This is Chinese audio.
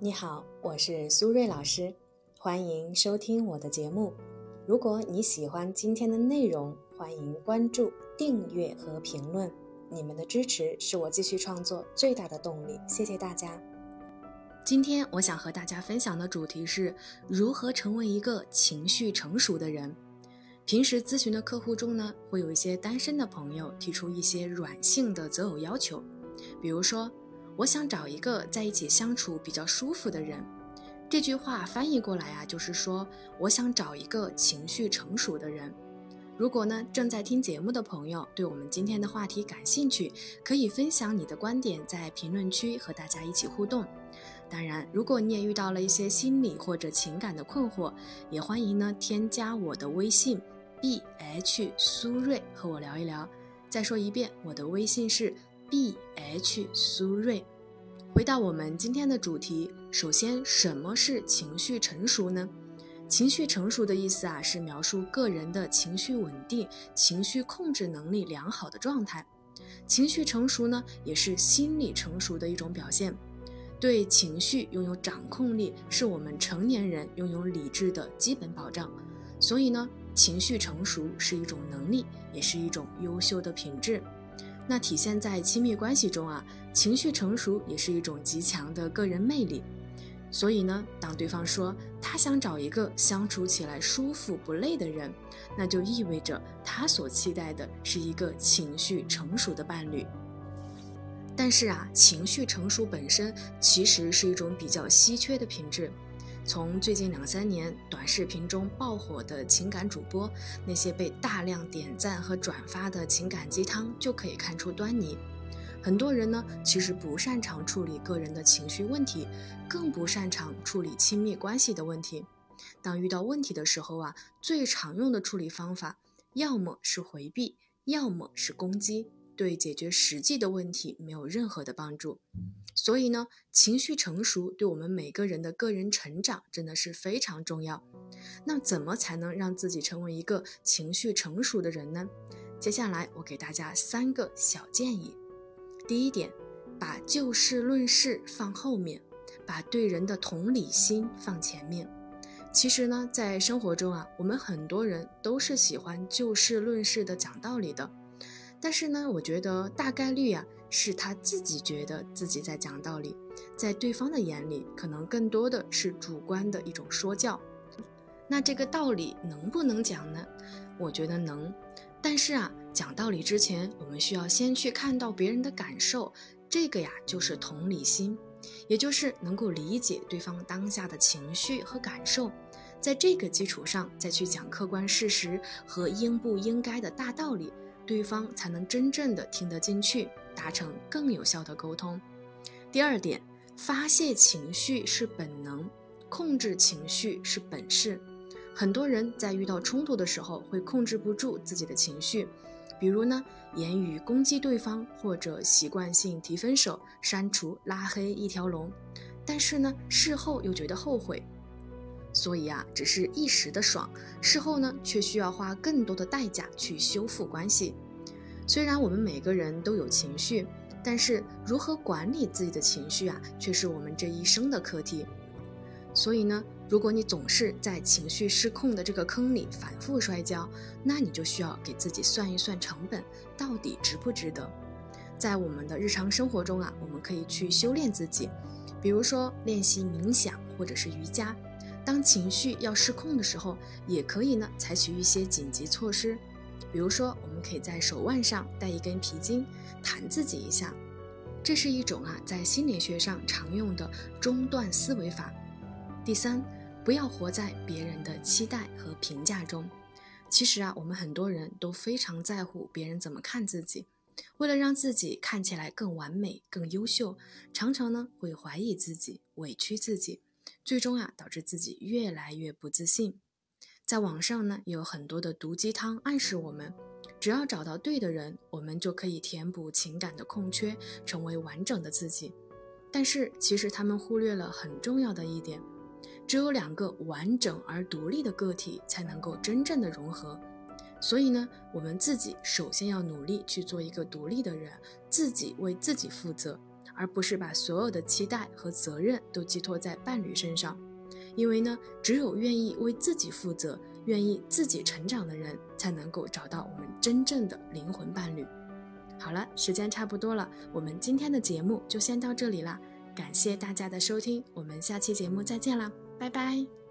你好，我是苏瑞老师，欢迎收听我的节目。如果你喜欢今天的内容，欢迎关注、订阅和评论。你们的支持是我继续创作最大的动力，谢谢大家。今天我想和大家分享的主题是如何成为一个情绪成熟的人。平时咨询的客户中呢，会有一些单身的朋友提出一些软性的择偶要求，比如说。我想找一个在一起相处比较舒服的人。这句话翻译过来啊，就是说我想找一个情绪成熟的人。如果呢正在听节目的朋友对我们今天的话题感兴趣，可以分享你的观点，在评论区和大家一起互动。当然，如果你也遇到了一些心理或者情感的困惑，也欢迎呢添加我的微信 b h 苏瑞和我聊一聊。再说一遍，我的微信是。B H 苏瑞，回到我们今天的主题，首先，什么是情绪成熟呢？情绪成熟的意思啊，是描述个人的情绪稳定、情绪控制能力良好的状态。情绪成熟呢，也是心理成熟的一种表现。对情绪拥有掌控力，是我们成年人拥有理智的基本保障。所以呢，情绪成熟是一种能力，也是一种优秀的品质。那体现在亲密关系中啊，情绪成熟也是一种极强的个人魅力。所以呢，当对方说他想找一个相处起来舒服不累的人，那就意味着他所期待的是一个情绪成熟的伴侣。但是啊，情绪成熟本身其实是一种比较稀缺的品质。从最近两三年短视频中爆火的情感主播，那些被大量点赞和转发的情感鸡汤就可以看出端倪。很多人呢，其实不擅长处理个人的情绪问题，更不擅长处理亲密关系的问题。当遇到问题的时候啊，最常用的处理方法，要么是回避，要么是攻击。对解决实际的问题没有任何的帮助，所以呢，情绪成熟对我们每个人的个人成长真的是非常重要。那怎么才能让自己成为一个情绪成熟的人呢？接下来我给大家三个小建议。第一点，把就事论事放后面，把对人的同理心放前面。其实呢，在生活中啊，我们很多人都是喜欢就事论事的讲道理的。但是呢，我觉得大概率啊，是他自己觉得自己在讲道理，在对方的眼里，可能更多的是主观的一种说教。那这个道理能不能讲呢？我觉得能。但是啊，讲道理之前，我们需要先去看到别人的感受，这个呀就是同理心，也就是能够理解对方当下的情绪和感受，在这个基础上再去讲客观事实和应不应该的大道理。对方才能真正的听得进去，达成更有效的沟通。第二点，发泄情绪是本能，控制情绪是本事。很多人在遇到冲突的时候会控制不住自己的情绪，比如呢，言语攻击对方，或者习惯性提分手、删除、拉黑一条龙，但是呢，事后又觉得后悔。所以啊，只是一时的爽，事后呢却需要花更多的代价去修复关系。虽然我们每个人都有情绪，但是如何管理自己的情绪啊，却是我们这一生的课题。所以呢，如果你总是在情绪失控的这个坑里反复摔跤，那你就需要给自己算一算成本，到底值不值得？在我们的日常生活中啊，我们可以去修炼自己，比如说练习冥想或者是瑜伽。当情绪要失控的时候，也可以呢采取一些紧急措施，比如说，我们可以在手腕上戴一根皮筋，弹自己一下，这是一种啊在心理学上常用的中断思维法。第三，不要活在别人的期待和评价中。其实啊，我们很多人都非常在乎别人怎么看自己，为了让自己看起来更完美、更优秀，常常呢会怀疑自己，委屈自己。最终啊，导致自己越来越不自信。在网上呢，有很多的毒鸡汤暗示我们，只要找到对的人，我们就可以填补情感的空缺，成为完整的自己。但是其实他们忽略了很重要的一点：只有两个完整而独立的个体才能够真正的融合。所以呢，我们自己首先要努力去做一个独立的人，自己为自己负责。而不是把所有的期待和责任都寄托在伴侣身上。因为呢，只有愿意为自己负责、愿意自己成长的人，才能够找到我们真正的灵魂伴侣。好了，时间差不多了，我们今天的节目就先到这里啦。感谢大家的收听，我们下期节目再见啦，拜拜。